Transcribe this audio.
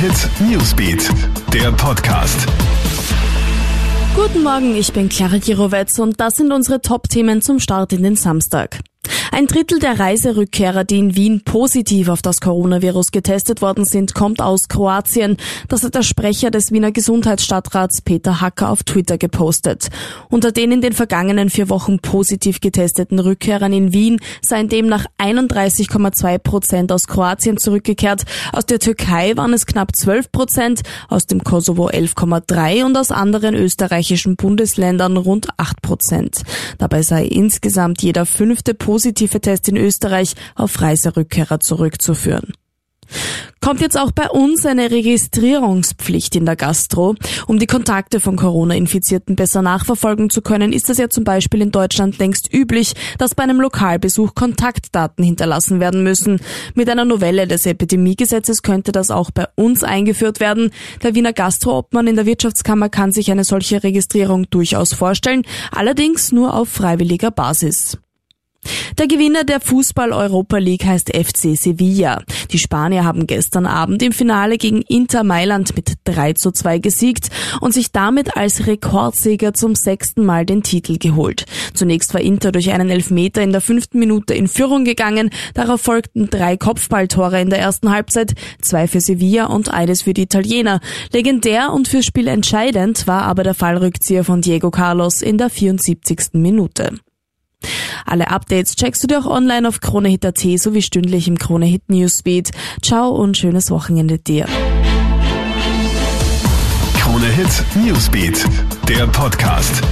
Hit Newsbeat, der Podcast. Guten Morgen, ich bin Clara Girovetz und das sind unsere Top-Themen zum Start in den Samstag. Ein Drittel der Reiserückkehrer, die in Wien positiv auf das Coronavirus getestet worden sind, kommt aus Kroatien. Das hat der Sprecher des Wiener Gesundheitsstadtrats Peter Hacker auf Twitter gepostet. Unter den in den vergangenen vier Wochen positiv getesteten Rückkehrern in Wien seien demnach 31,2 Prozent aus Kroatien zurückgekehrt. Aus der Türkei waren es knapp 12 Prozent, aus dem Kosovo 11,3 und aus anderen österreichischen Bundesländern rund 8 Prozent. Dabei sei insgesamt jeder fünfte positive Test in Österreich auf Reiserückkehrer zurückzuführen. Kommt jetzt auch bei uns eine Registrierungspflicht in der Gastro. Um die Kontakte von Corona-Infizierten besser nachverfolgen zu können, ist es ja zum Beispiel in Deutschland längst üblich, dass bei einem Lokalbesuch Kontaktdaten hinterlassen werden müssen. Mit einer Novelle des Epidemiegesetzes könnte das auch bei uns eingeführt werden. Der Wiener Gastroobmann in der Wirtschaftskammer kann sich eine solche Registrierung durchaus vorstellen, allerdings nur auf freiwilliger Basis. Der Gewinner der Fußball-Europa League heißt FC Sevilla. Die Spanier haben gestern Abend im Finale gegen Inter Mailand mit 3 zu 2 gesiegt und sich damit als Rekordsieger zum sechsten Mal den Titel geholt. Zunächst war Inter durch einen Elfmeter in der fünften Minute in Führung gegangen. Darauf folgten drei Kopfballtore in der ersten Halbzeit, zwei für Sevilla und eines für die Italiener. Legendär und fürs Spiel entscheidend war aber der Fallrückzieher von Diego Carlos in der 74. Minute. Alle Updates checkst du dir auch online auf KroneHit.at sowie stündlich im KroneHit Newsbeat. Ciao und schönes Wochenende dir. KroneHit Newsbeat, der Podcast.